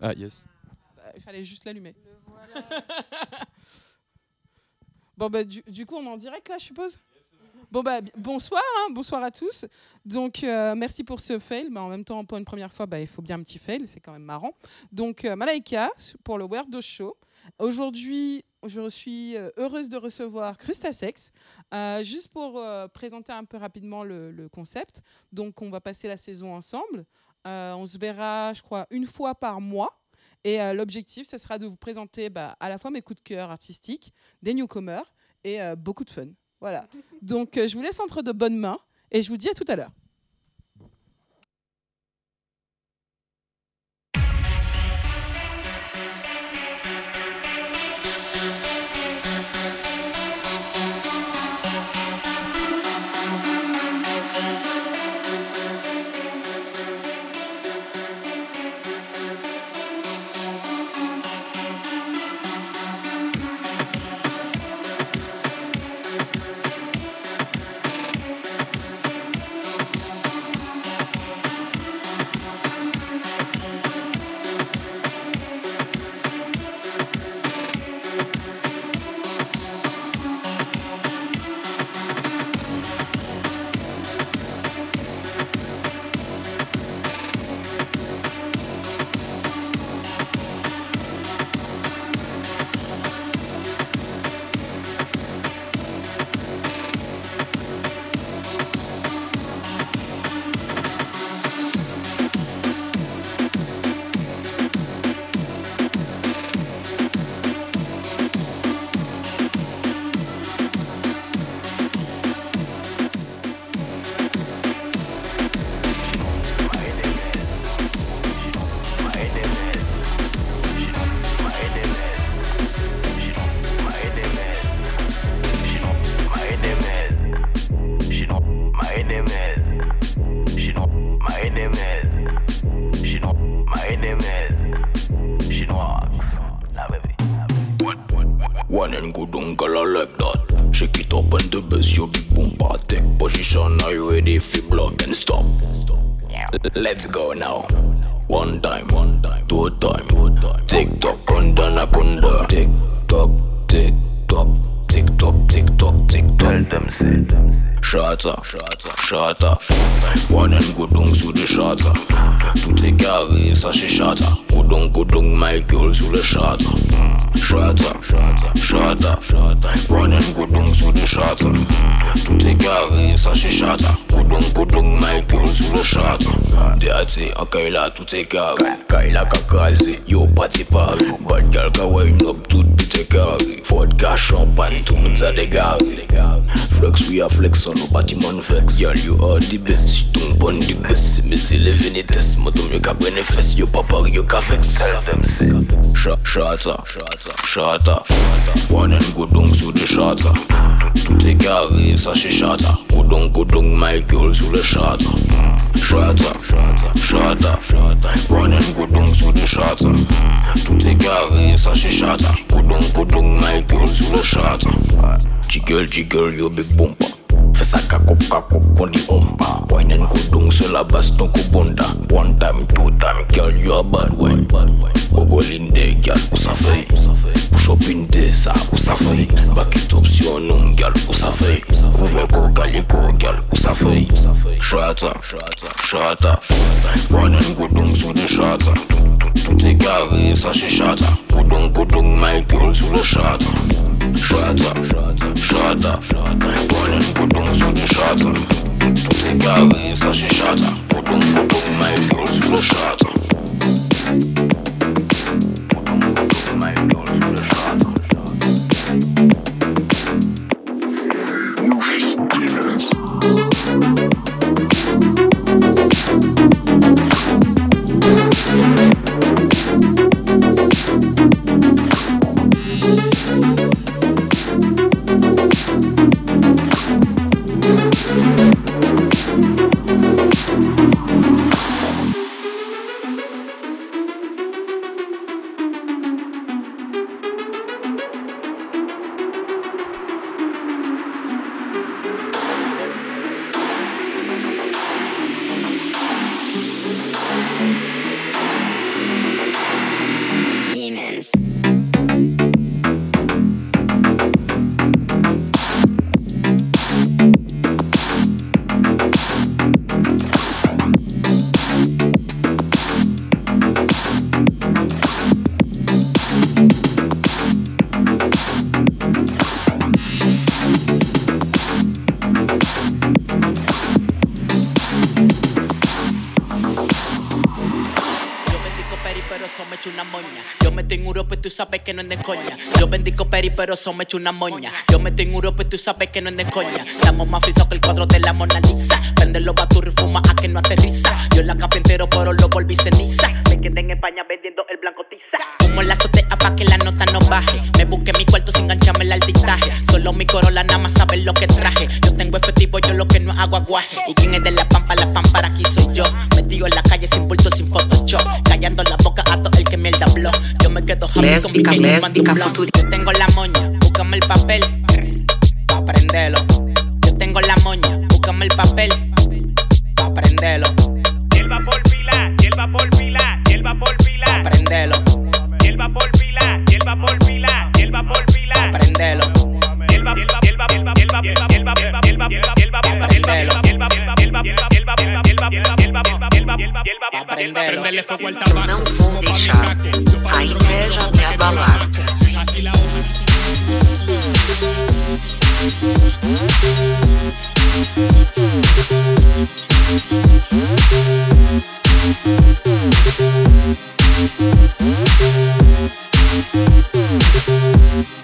Ah, yes. Bah, il fallait juste l'allumer. bon, bah, du, du, coup, on est en direct là, je suppose? Bon, bah, bonsoir, hein, bonsoir à tous. Donc, euh, merci pour ce fail. Mais en même temps, pour une première fois, bah, il faut bien un petit fail, c'est quand même marrant. Donc, euh, Malaika pour le Weirdo Show. Aujourd'hui, je suis euh, heureuse de recevoir Crustasex. Euh, juste pour euh, présenter un peu rapidement le, le, concept. Donc, on va passer la saison ensemble. Euh, on se verra, je crois, une fois par mois. Et euh, l'objectif, ce sera de vous présenter bah, à la fois mes coups de cœur artistiques, des newcomers et euh, beaucoup de fun. Voilà. Donc, je vous laisse entre de bonnes mains et je vous dis à tout à l'heure. One and good uncle I like that. Shake it up and the bass, your big boom take position. Are you ready for block and stop? Let's go now. One time, one time, two time, two time. Tick tock, kunda na kunda. Tick tock, tick tock, tick tock, tick tock, tick tock. Tell them say, shatter, shatter, Shata, shata, shata. Wanan godong sou de shata. Toute kare sa che shata. Godong godong Michael sou le shata. Shata, shata, shata. Wanan godong sou de shata. Toute kare sa che shata. Godong godong Michael sou le shata. De ate an kaila toute kare Kaila kakaze, yo party pari Bad girl, go wine up tout carré. Vodka, champagne, tout le monde a dégaré. Flex, we are flex on nos bâtiments flex. Girl, you are the best. Si ton bon the best. Mais c'est les vénétesses. Moi, ton mieux qu'à prendre fesses. Yo, papa, yo, qu'à flex. Shata, shata, shata. One and go down sous le shata. tout est carré, ça c'est chata. Coudon, coudon, my girl sous le chata. Chata, chata, running coudon sous le chata. Tout est carré, ça c'est chata. Coudon, coudon, my girl sous le chata. Jiggle, jiggle, yo big bumper. Fesa kakop kakop koni omba. Winen kudung sela baston kubonda One time, two time, girl you a bad one Bogolinde girl usafei Push up in de sa usafei Back it up si yon um girl usafei Uveko galiko girl usafei Shata, shata Winen kudung sude shata. Tuti e gari sa she shata. Kudung kudung my girl sude shata. Шадза, шадза, шадза Понял, будум, сегодня шадза Тут и голы, слышишь шадза Будум, будум, мои пульсы глушатся Yo bendico peri, pero son me echo una moña. Yo me estoy en Europa y tú sabes que no es de coña. Estamos más frisados que el cuadro de la Mona Lisa. Vende los baturros y fuma a que no aterriza. Yo la capa entero, pero lo volví ceniza. Me quedé en España vendiendo el blanco tiza. Como en la azotea pa' que la nota no baje. Me busqué mi cuarto sin engancharme el altitaje. Solo mi corola nada más sabe lo que traje. Yo tengo efectivo, yo lo que no hago aguaje. ¿Y quién es de la pampa? La pampa aquí soy yo. Metido en la calle sin bulto, sin Photoshop. Callando la boca a todo el que mierda habló. Quedo happy con mi Lésbica, lésbica, futura. Yo tengo la moña, búscame el papel. Pa' prenderlo. Yo tengo la moña, búscame el papel. Pa' prenderlo. Hierba por pila, hierba por pila, hierba por Pa' pila, prenderlo. hierba por pila, hierba por pila, hierba por Pa' pila, prenderlo. hierba, hierba, hierba, hierba, hierba, hierba, hierba, hierba, hierba, hierba, hierba, hierba, hierba, hierba, é prender fogo tabaco. Não vou deixar a inveja me abalar. Thank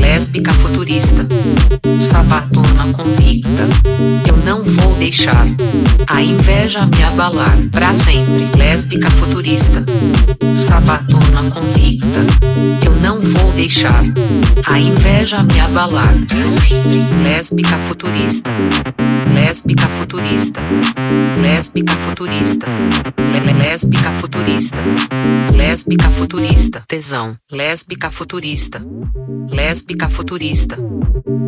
Lésbica futurista, sabatona convicta. Eu não vou deixar a inveja me abalar pra sempre. Lésbica futurista, sabatona convicta. Eu não vou deixar a inveja me abalar pra sempre. Lésbica futurista, lésbica futurista, lésbica futurista, lé- lé- lésbica futurista, lésbica futurista, tesão, lésbica futurista. Lésbica futurista.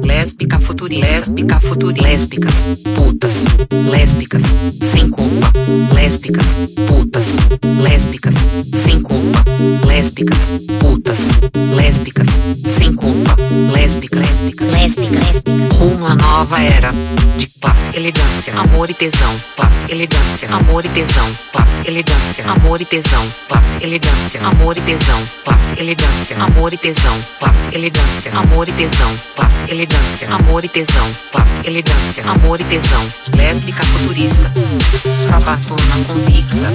Lésbica futurista. Lésbica futurista. Lésbicas. Putas. Lésbicas. Sem culpa. Lésbicas. Putas. Lésbicas. Sem culpa. Lésbicas. Putas. Lésbicas. Sem culpa. Lésbicas. Lésbicas. Rumo à nova era. De classe, elegância, amor e tesão. Classe, elegância, amor e tesão. Classe, elegância, amor e tesão. Classe, elegância, amor e tesão. Classe, elegância, amor e tesão. Classe, elegância, amor e tesão. Classe, elegância, amor e tesão. Classe, elegância, amor e tesão. Lésbica futurista. Sabatona convicta.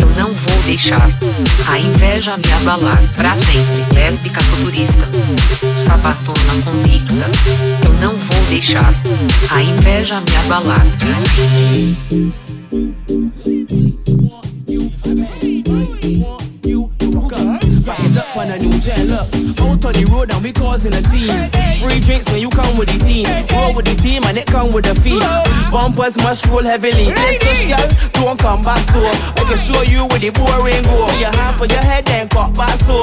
Eu não vou deixar a inveja me abalar pra sempre. Lésbica futurista. Sabatona convicta. Eu não vou deixar a inveja me abalar pra sempre. Back it up on a new jet, look. Out on the road and we causing a scene. Free drinks when you come with the team. Roll with the team and it come with a fee. Bumpers must roll heavily. Let's push, girl, don't come back so. I can show you where the boring go. Put your hand for your head and cut back so.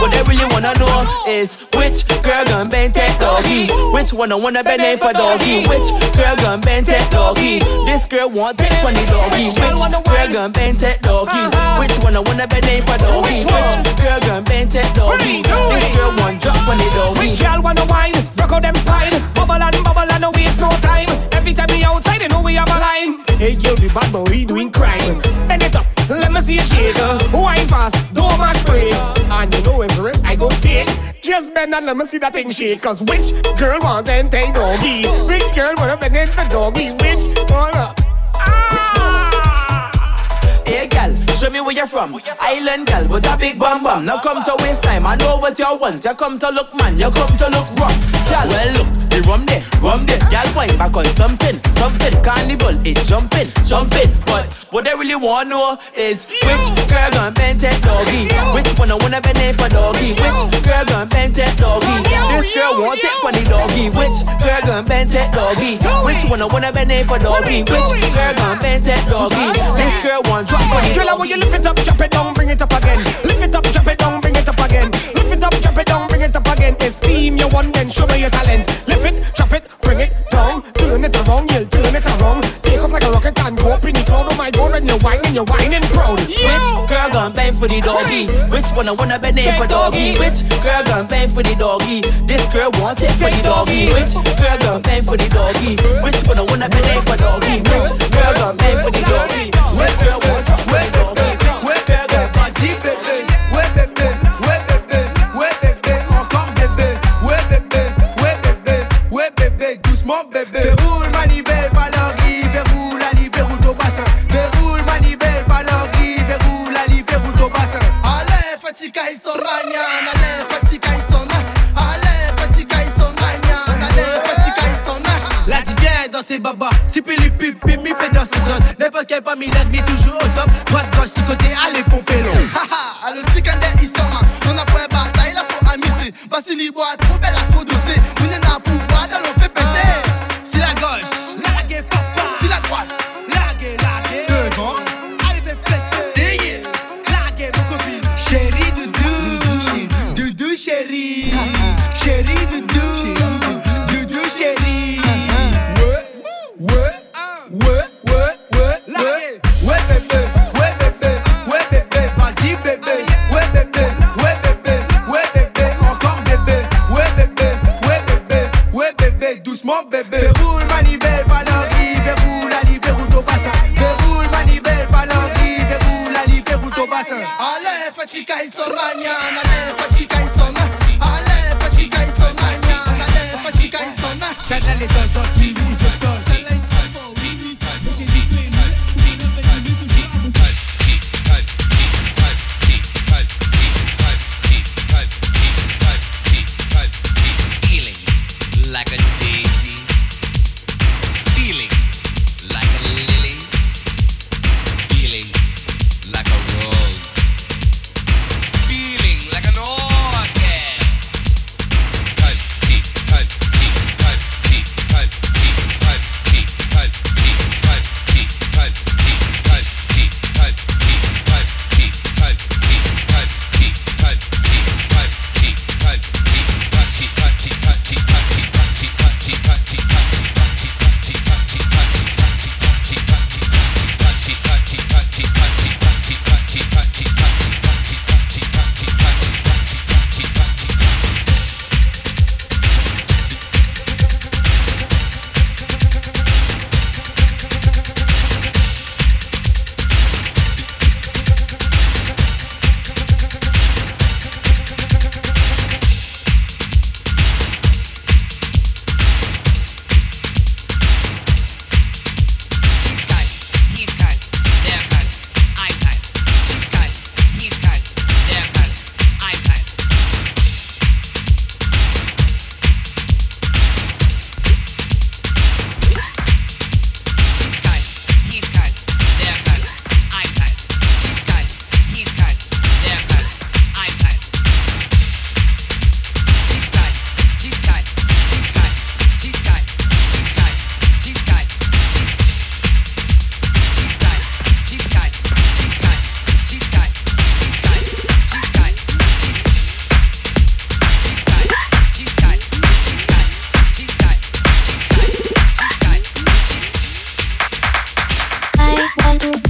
What they really wanna know is which girl gon' bend that doggy? Which one I wanna bend it for doggy? Which girl gon' bend that doggy? This girl want that funny doggy. Which girl gon' bend that doggy? Which one I wanna bend it for doggy? Which girl gon' bend that doggy? This girl want drop on the doggy. Which girl wanna wine? Rock out them spine. Bubble and bubble and no waste no time. Every time we outside, they know we have a line. Hey, girl, we bad, but we doing crime. Bend it up, let me see you shake. Wine fast, don't match breaks. And you know risk I go take. Just bend and let me see that thing shake. Cause which girl want them take doggy? Which girl wanna bend it for doggy? Which wanna? Show me where you're from. Island gal with a big bum bum. Now come to waste time. I know what you want. You come to look man. You come to look rough. Gal, well look, the rum there, rum there. Gal, wine back on something, something. Carnival, it jumping, jumping. But what they really want to know is which girl gon' bend that doggy? Which one I wanna bend it for doggy? Which girl gon' bend that doggy? This girl want it for the doggy. Which girl gon' bend that doggy? Which one I wanna bend it for doggy? Which girl gon' bend that doggy? This girl want drop on the Girl, when you lift it up, drop it down, bring it up again. Lift it up, drop it down, it up drop it down, bring it up again. Esteem your one, then show me your talent. Lift it, drop it, bring it down. Turn it around, you'll turn it around. Take off like a rocket and go up in the cloud. Oh my god, when you're whining, you're whining proud. Which girl gon' bang for the doggy? Which one I wanna bend it for doggy? Which girl gon' bang for the doggy? This girl want it for the doggy. Which girl gon' bang for the doggy? Which one I wanna bend it for doggy? Which girl gon' bang for the doggy? Which girl want and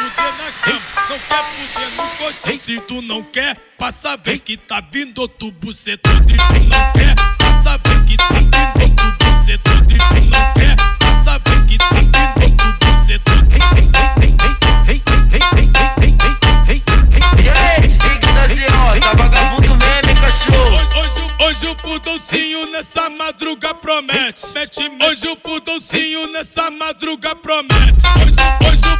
fuder na cama, não quer fuder no colchão. Se tu não quer, passa bem que tá vindo outro buceto triplo. Não quer, passa bem que tá vindo outro buceto triplo. Não quer, passa bem que tá vindo outro buceto E tá vagabundo mesmo, hein, cachorro? Hoje, o fudolcinho nessa madruga promete. Mete, mete. Hoje o fudolcinho nessa madruga promete. Hoje, hoje o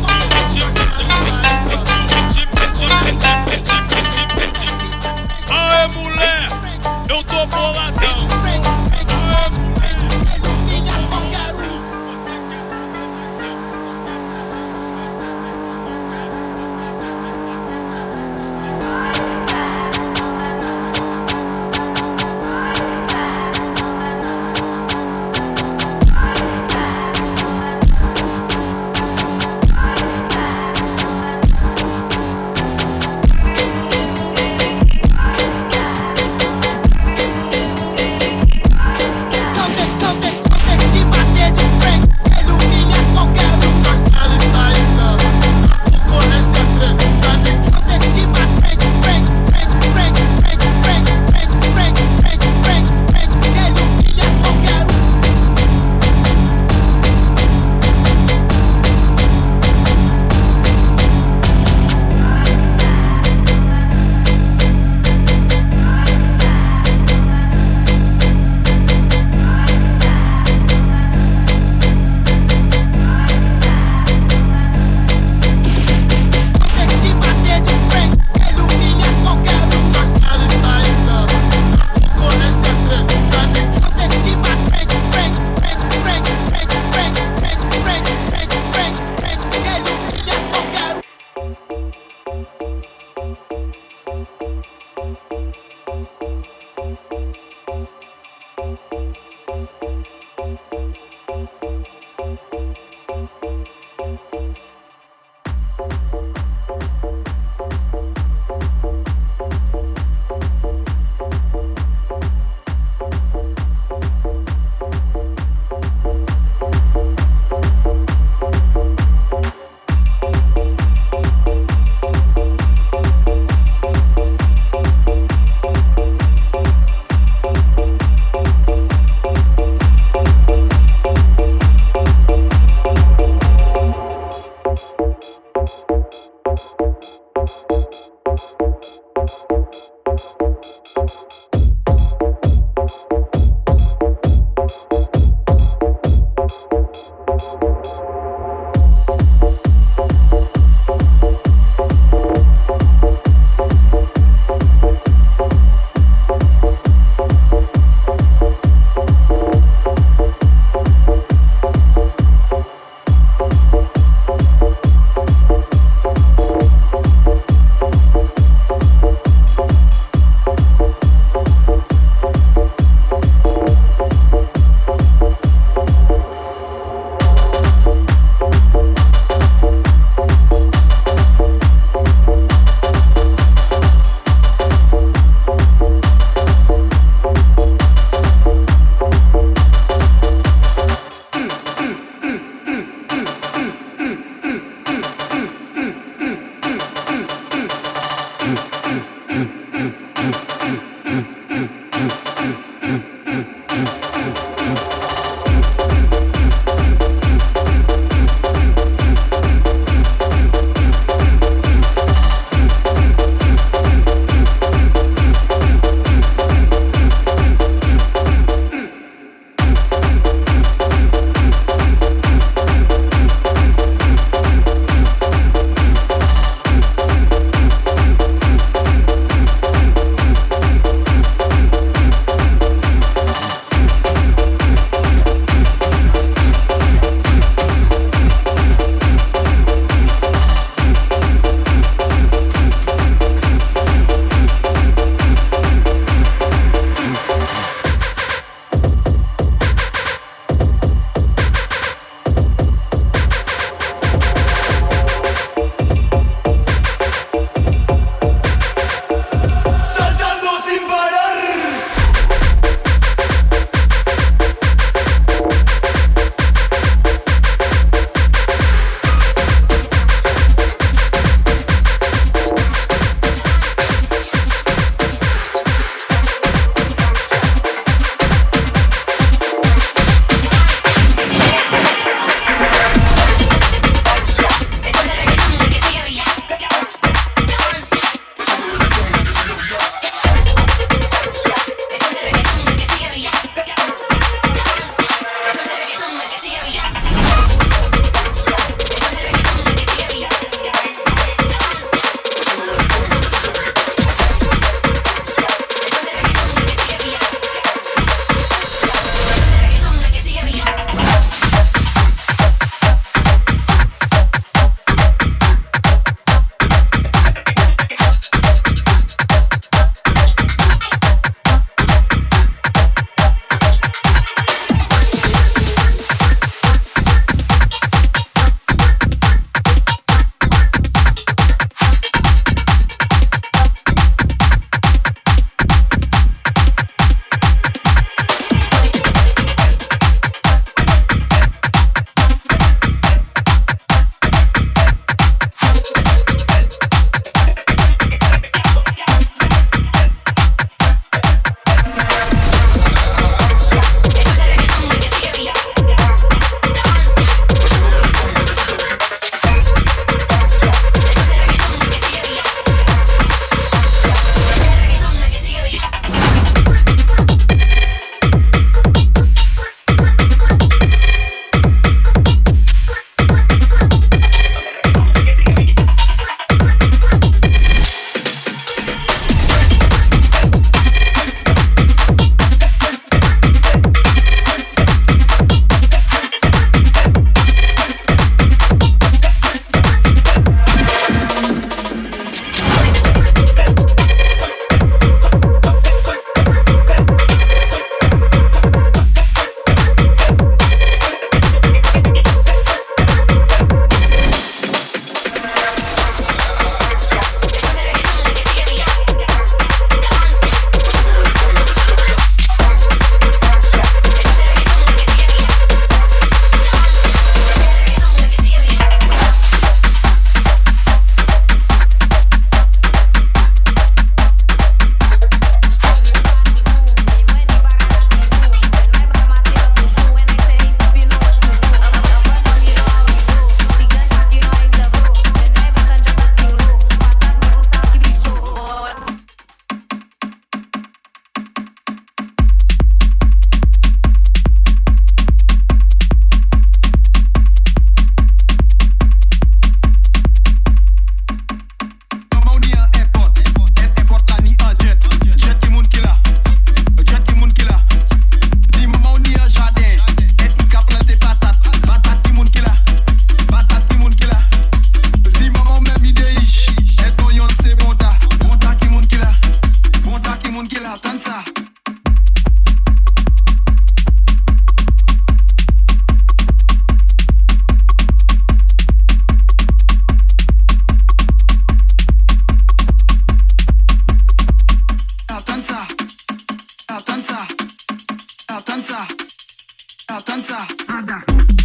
father.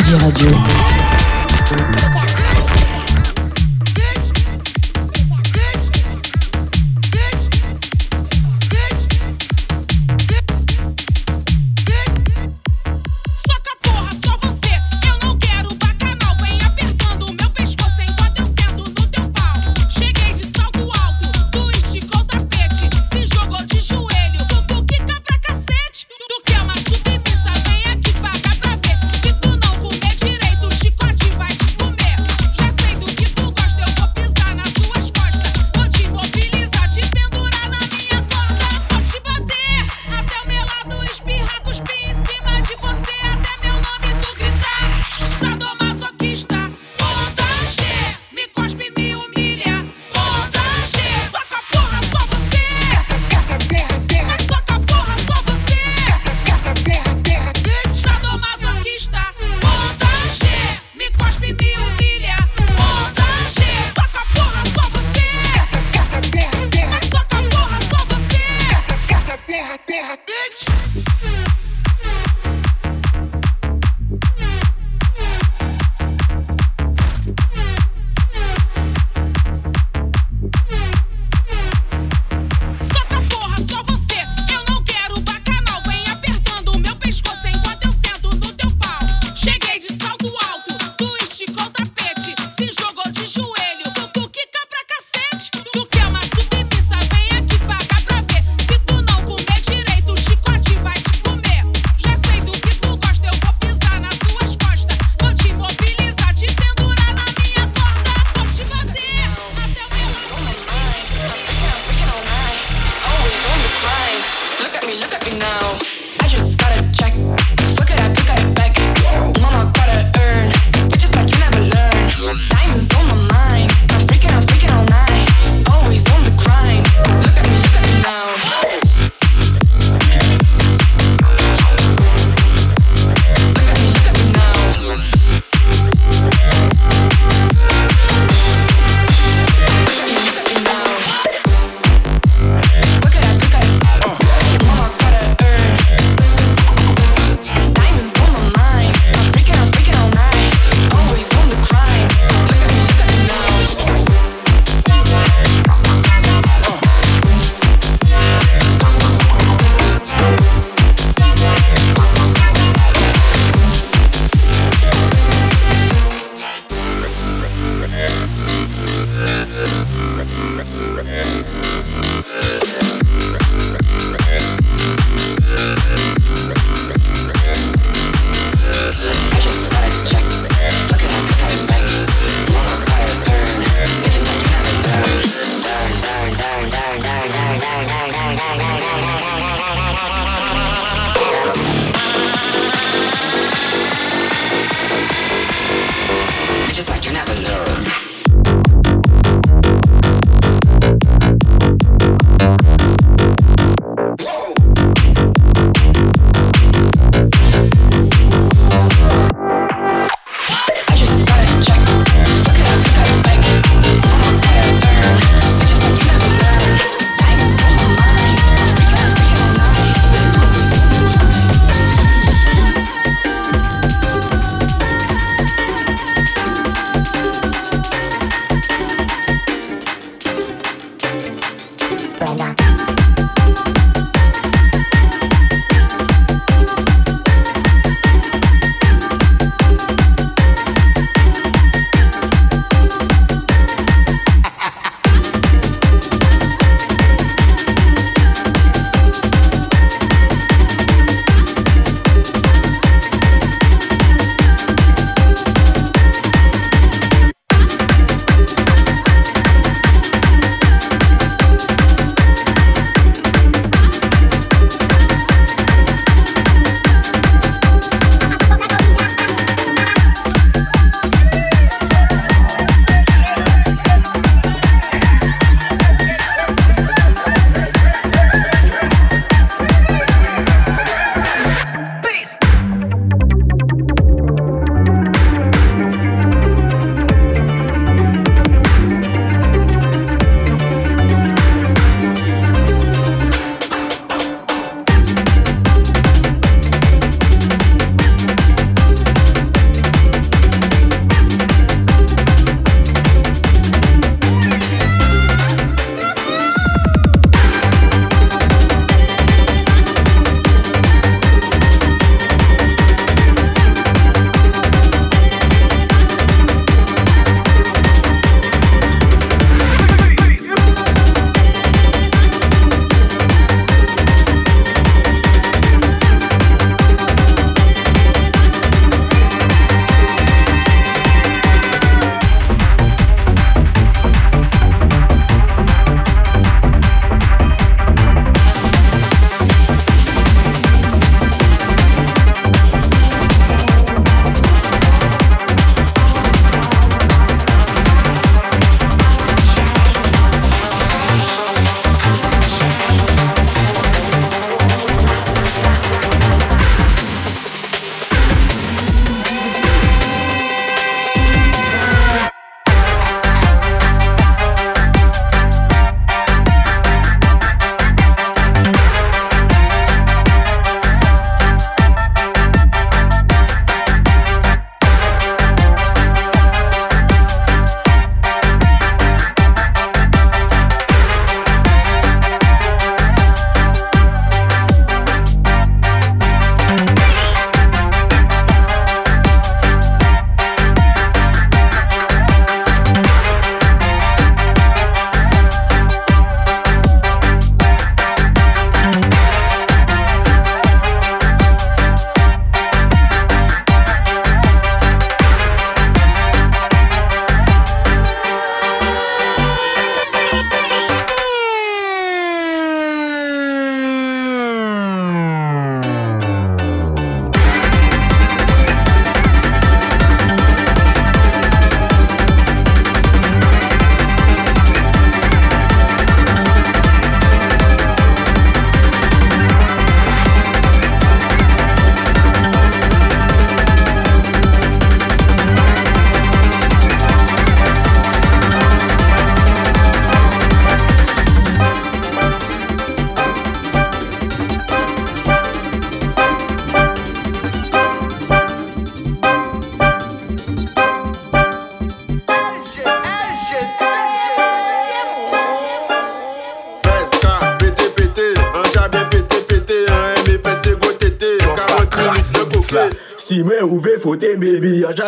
Tsugi Radio.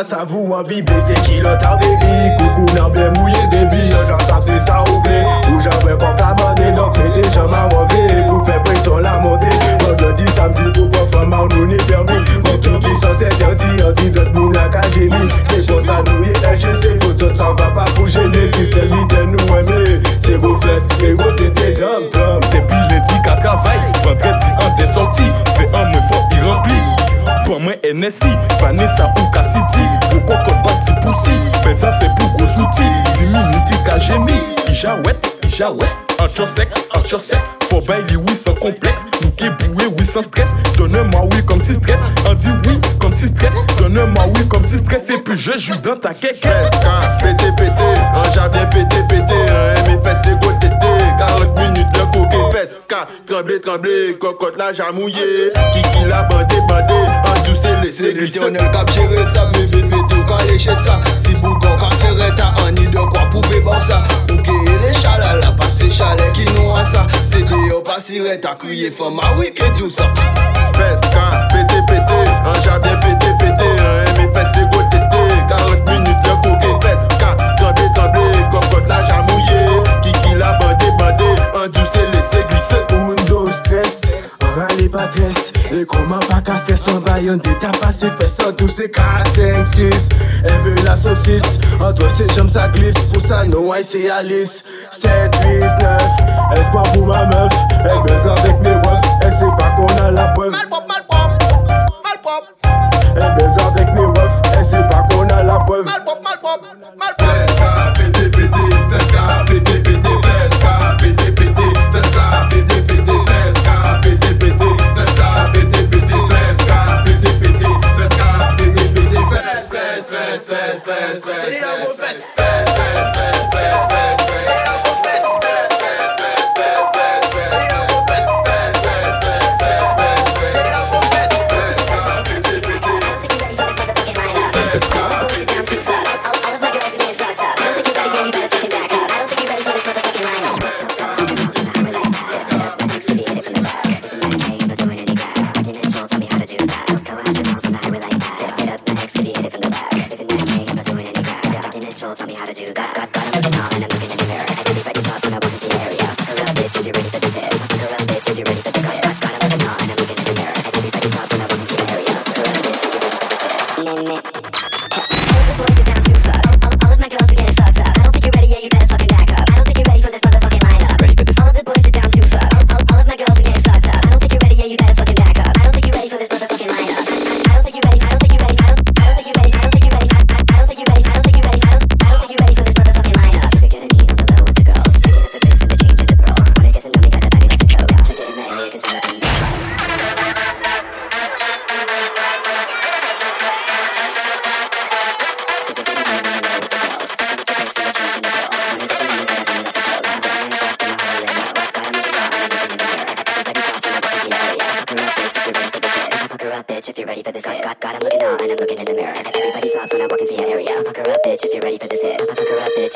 savou an vibe Se kilot an bebi Koukou nan ble mouye debi An jan sav se sa ou vle Ou jan mwen konk la bande Donk mette jaman wove Pou fe presyon la monte Vendredi, samdi pou performan nou ni permi Mwen ki ki san se derdi Anti dot moun la ka jeni Se kon sa nou ye HEC Fout sot san va pa pou jene Si se li den nou eme Se bou fles, e wote te dam dam Depi le di ka travay Vendredi an Kwa mwen NSI, Vanessa ou Kassiti Poko kopa ti pousi, bezan fe pou kozouti Ti minuti ka jemi, ija wet, ija wet ancho sexe Faut bailler oui sans complexe. Nous qui boué oui sans stress. Donne-moi oui comme si stress. On dit oui comme si stress. Donne-moi oui comme si stress. Et puis je joue dans ta quéquette. Fesca, pété pété, un jardin pété pété, un mes fesses c'est go tété, 40 minutes le coquet Fesca, tremblé tremblé, cocotte la jamouillé, Kiki la bandé bandé, en douce laissé glisser. L'éternel cap gérer ça, mais bébé tout calé chez ça. Si bougon ka faire ta an ni de quoi poupée bon ça. Ouke les chalala, chalè ki nou an sa Sede yo pasire ta kouye fama wik e djou sa Fes ka pete pete, an jardin pete pete An eme fes se go tete, 40 minute le koke Fes ka tremble tremble, kokot la jamouye Kiki la bande bande, an djou se et comment pas casser son baillon de ta face Il fait sans douce et 4, 5, 6 Elle veut la saucisse Entre ses jambes ça glisse. Pour ça non aïe c'est Alice. 7, 8, 9 Espoir pour ma meuf. Elle baise avec mes wefs Elle sait pas qu'on a la preuve. Mal pop, mal Elle baise avec mes wefs Elle sait pas qu'on a la preuve. Mal pop, mal pop. Mal pop. Fesca, pété, pété Fesca, pété, pété Fesca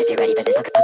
get ready, but this. Look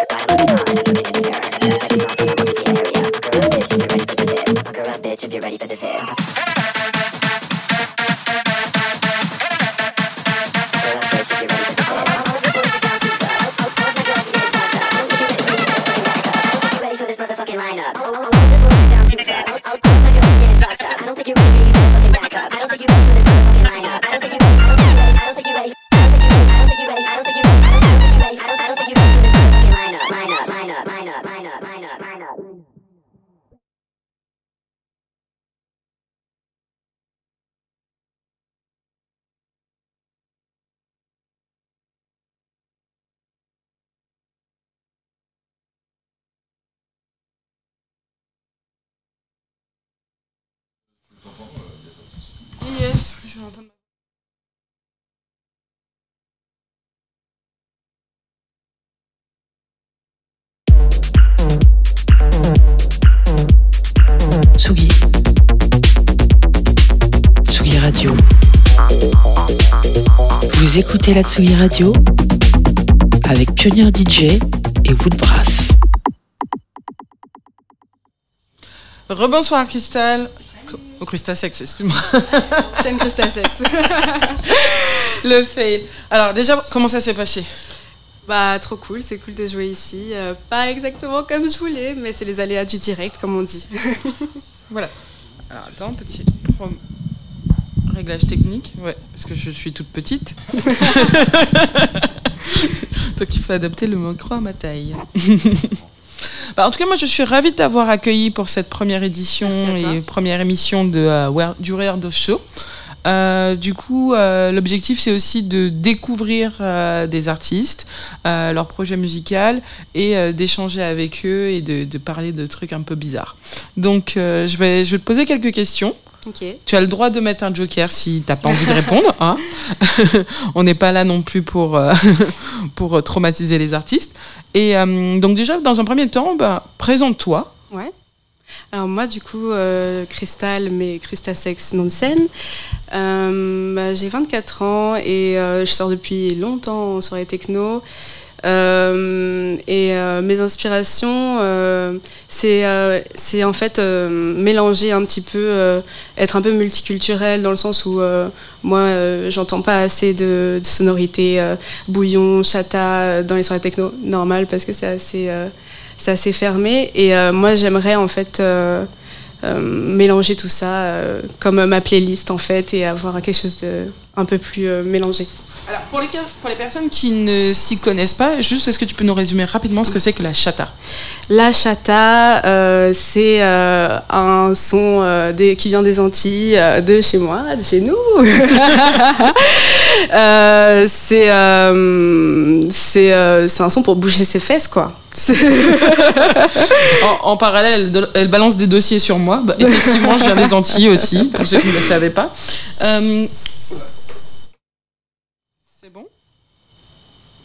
écoutez la Tsugi Radio avec Pionnier DJ et Woodbrass. Rebonsoir Cristal. Co- Au Christasex, excuse-moi. Scène Christasex. Le fail. Alors déjà, comment ça s'est passé? Bah trop cool, c'est cool de jouer ici. Euh, pas exactement comme je voulais, mais c'est les aléas du direct, comme on dit. Voilà. Alors attends, petit pro- réglage technique. Ouais, parce que je suis toute petite. Donc il faut adapter le micro à ma taille. Bah, en tout cas, moi, je suis ravie de t'avoir accueilli pour cette première édition et première émission de, euh, du Weird of Show. Euh, du coup, euh, l'objectif, c'est aussi de découvrir des artistes, leur projet musical et d'échanger avec eux et de, de parler de trucs un peu bizarres. Donc, je, vais, je vais te poser quelques questions. Tu as le droit de mettre un joker si t'as pas envie de répondre. hein. On n'est pas là non plus pour, euh, pour euh, traumatiser les artistes. Et euh, donc déjà, dans un premier temps, bah, présente-toi. Ouais. Alors moi du coup, euh, Crystal, mais Christasex nom de scène. Bah, j'ai 24 ans et je sors depuis longtemps en soirée techno. Euh, et euh, mes inspirations, euh, c'est c'est en fait mélanger un petit peu, être un peu multiculturel dans le sens où moi j'entends pas assez de, de sonorités bouillon, chata dans les soirées techno, normal parce que c'est assez, c'est assez fermé. Et euh, moi j'aimerais en fait euh, euh, mélanger tout ça comme ma playlist en fait et avoir quelque chose de un peu plus mélangé. Alors, pour les, cas- pour les personnes qui ne s'y connaissent pas, juste est-ce que tu peux nous résumer rapidement ce que c'est que la chata? La chata, euh, c'est euh, un son euh, des- qui vient des Antilles, de chez moi, de chez nous. C'est c'est c'est un son pour bouger ses fesses, quoi. en, en parallèle, elle balance des dossiers sur moi. Bah, effectivement, je viens des Antilles aussi, pour ceux qui ne le savaient pas. Euh, C'est bon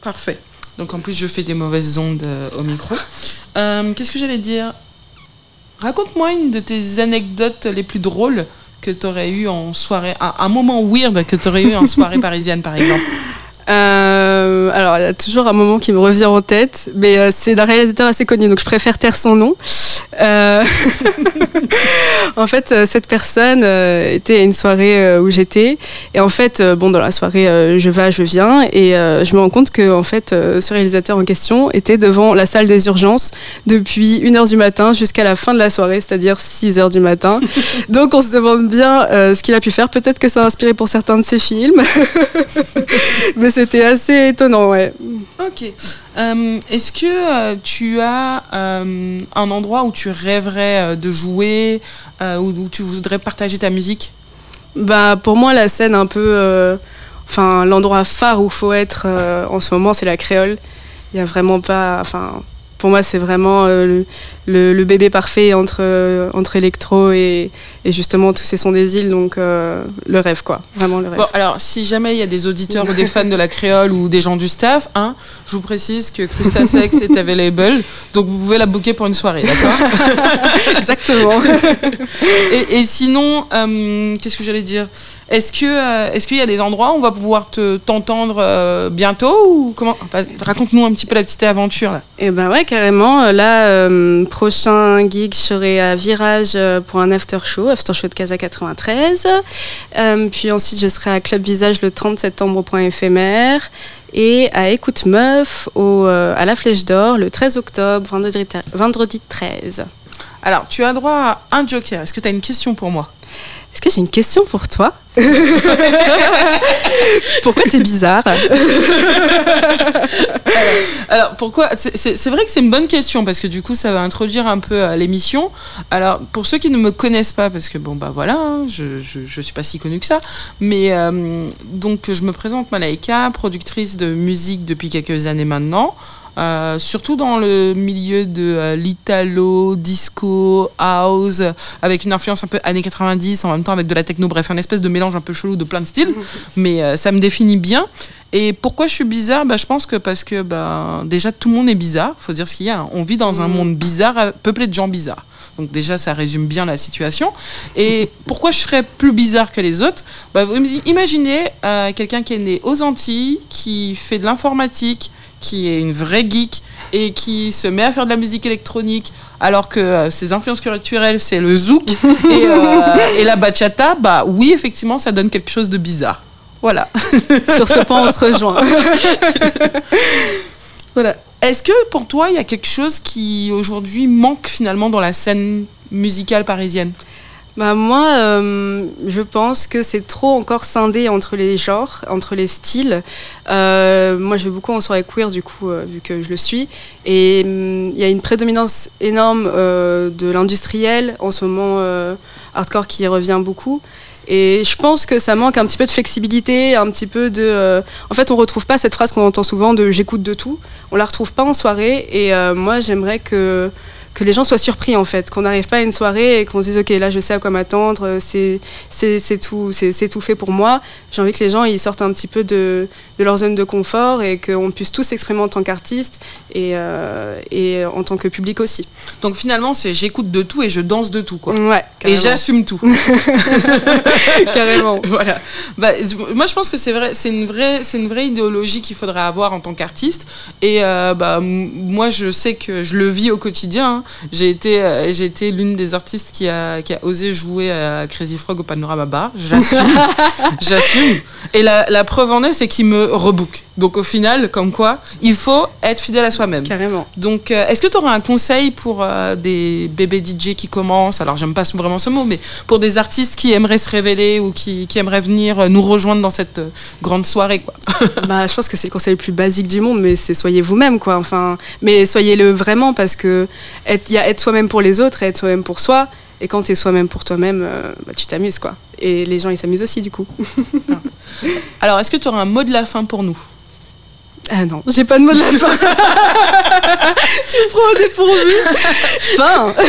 Parfait. Donc en plus, je fais des mauvaises ondes euh, au micro. Euh, Qu'est-ce que j'allais dire? Raconte-moi une de tes anecdotes les plus drôles que tu aurais eu en soirée, un, un moment weird que tu aurais eu en soirée parisienne par exemple. Euh, alors, il y a toujours un moment qui me revient en tête, mais euh, c'est d'un réalisateur assez connu, donc je préfère taire son nom. Euh, en fait, cette personne était à une soirée où j'étais, et en fait, bon, dans la soirée, je vais, je viens, et je me rends compte que en fait, ce réalisateur en question était devant la salle des urgences depuis 1h du matin jusqu'à la fin de la soirée, c'est-à-dire 6h du matin. donc, on se demande bien ce qu'il a pu faire. Peut-être que ça a inspiré pour certains de ses films. Mais c'était assez étonnant, ouais. Ok. Euh, Est-ce que euh, tu as euh, un endroit où tu rêverais de jouer, euh, où, tu voudrais partager ta musique? Bah, pour moi, la scène un peu. Enfin, l'endroit phare où faut être en ce moment, c'est la créole. Il y a vraiment pas. Enfin, pour moi, c'est vraiment le, le- le bébé parfait entre, entre électro et, et justement tous ces sons des îles. Donc, euh, le rêve, quoi. Vraiment le rêve. Bon, alors, si jamais il y a des auditeurs ou des fans de la créole ou des gens du staff, hein, je vous précise que Christa Sex est available, donc vous pouvez la booker pour une soirée, d'accord Exactement. et, et sinon, euh, qu'est-ce que j'allais dire? Est-ce que euh, est-ce qu'il y a des endroits où on va pouvoir te t'entendre euh, bientôt ou comment? Enfin, Raconte-nous un petit peu la petite aventure là. Et ben ouais, carrément. Là, euh, prochain gig, je serai à Virage euh, pour un after show, after show de Casa 93. Euh, puis ensuite, je serai à Club Visage le 30 septembre au point éphémère. Et à Écoute Meuf au, euh, à la Flèche d'Or le 13 octobre, vendredi, vendredi 13. Alors, tu as droit à un joker. Est-ce que tu as une question pour moi? Est-ce que j'ai une question pour toi Pourquoi t'es bizarre Alors pourquoi C'est- vrai que c'est une bonne question parce que du coup ça va introduire un peu euh, l'émission. Alors pour ceux qui ne me connaissent pas, parce que bon bah voilà, hein, je, je, je suis pas si connue que ça, mais euh, donc je me présente Malaika, productrice de musique depuis quelques années maintenant. Euh, surtout dans le milieu de euh, l'italo, disco, house, avec une influence un peu années 90, en même temps avec de la techno, bref, un espèce de mélange un peu chelou de plein de styles, mais euh, ça me définit bien. Et pourquoi je suis bizarre? Bah, Je pense que parce que bah, déjà tout le monde est bizarre, faut dire ce qu'il y a. hein. On vit dans un monde bizarre, peuplé de gens bizarres. Donc déjà, ça résume bien la situation. Et pourquoi je serais plus bizarre que les autres? Bah, vous Imaginez euh, quelqu'un qui est né aux Antilles, qui fait de l'informatique, qui est une vraie geek et qui se met à faire de la musique électronique alors que euh, ses influences culturelles c'est le zouk et, euh, et la bachata, bah oui effectivement ça donne quelque chose de bizarre. Voilà. Sur ce point, on se rejoint. voilà. Est-ce que pour toi il y a quelque chose qui aujourd'hui manque finalement dans la scène musicale parisienne? Bah moi, euh, je pense que c'est trop encore scindé entre les genres, entre les styles. Euh, moi, je vais beaucoup en soirée queer, du coup, euh, vu que je le suis. Et hum, il y a une prédominance énorme de l'industriel, en ce moment, hardcore qui revient beaucoup. Et je pense que ça manque un petit peu de flexibilité, un petit peu de... euh, En fait, on retrouve pas cette phrase qu'on entend souvent de « j'écoute de tout ». On la retrouve pas en soirée. Et euh, moi, j'aimerais que que les gens soient surpris en fait, qu'on n'arrive pas à une soirée et qu'on se dise ok là je sais à quoi m'attendre, euh, c'est tout c'est tout fait pour moi. J'ai envie que les gens ils sortent un petit peu de, de leur zone de confort et qu'on puisse tous s'exprimer en tant qu'artiste et euh, et en tant que public aussi. Donc finalement c'est j'écoute de tout et je danse de tout quoi. Ouais. Et j'assume tout. Carrément. voilà. Bah, moi, je pense que c'est vrai, c'est une vraie, c'est une vraie idéologie qu'il faudrait avoir en tant qu'artiste. Et euh, bah, moi, je sais que je le vis au quotidien. hein. J'ai été, euh, j'ai été l'une des artistes qui a, qui a osé jouer à Crazy Frog au Panorama Bar. J'assume. J'assume. Et la, la preuve en est, c'est qu'il me rebook. Donc au final, comme quoi, il faut être fidèle à soi-même. Carrément. Donc, euh, est-ce que tu auras un conseil pour euh, des bébés DJ qui commencent? Alors, j'aime pas vraiment ce mot, mais pour des artistes qui aimeraient se révéler ou qui, qui aimeraient venir euh, nous rejoindre dans cette grande soirée, quoi? bah, je pense que c'est le conseil le plus basique du monde, mais c'est soyez vous-même, quoi. Enfin, mais soyez-le vraiment parce que il y a être soi-même pour les autres et être soi-même pour soi. Et quand tu es soi-même pour toi-même, euh, bah, tu t'amuses, quoi. Et les gens, ils s'amusent aussi, du coup. Alors, est-ce que tu auras un mot de la fin pour nous? Ah non, j'ai pas de mot de la fin. tu me prends au dépourvu. Fin.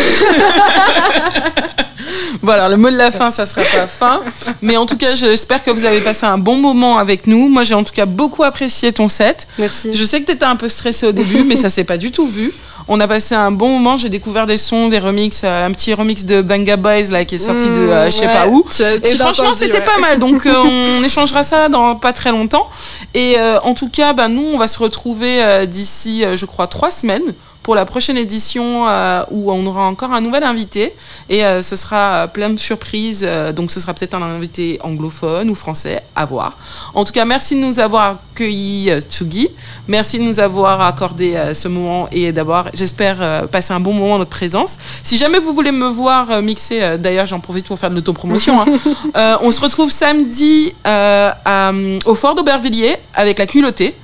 Voilà, le mot de la fin, ça sera pas fin. Mais en tout cas, j'espère que vous avez passé un bon moment avec nous. Moi, j'ai en tout cas beaucoup apprécié ton set. Merci. Je sais que tu étais un peu stressé au début, mais ça s'est pas du tout vu. On a passé un bon moment. J'ai découvert des sons, des remixes, euh, un petit remix de Banga Boys là qui est sorti de euh, je sais Mmh, pas où. Tu as- tu Et franchement, c'était ouais. pas mal. Donc, euh, on échangera ça dans pas très longtemps. Et euh, en tout cas, bah, nous, on va se retrouver d'ici, je crois, trois semaines pour la prochaine édition euh, où on aura encore un nouvel invité. Et euh, ce sera euh, plein de surprises. donc, ce sera peut-être un invité anglophone ou français, à voir. En tout cas, merci de nous avoir accueillis, Tsugi. Merci de nous avoir accordé ce moment et d'avoir, j'espère, passé un bon moment en notre présence. Si jamais vous voulez me voir mixer, d'ailleurs, j'en profite pour faire de l'autopromotion. hein. Euh, on se retrouve samedi euh, à, au Fort d'Aubervilliers avec la culottée.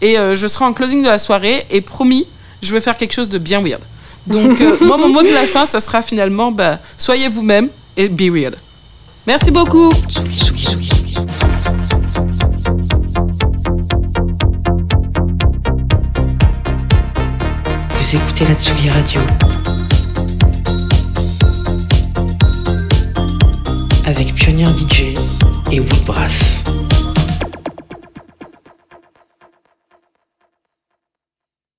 Et euh, je serai en closing de la soirée. Et promis, je vais faire quelque chose de bien weird. Donc, euh, moi, mon mot de la fin, ça sera finalement bah, soyez vous-même et be weird. Merci beaucoup. Vous écoutez la Tsugi Radio. Avec Pionnier DJ et Woodbrass.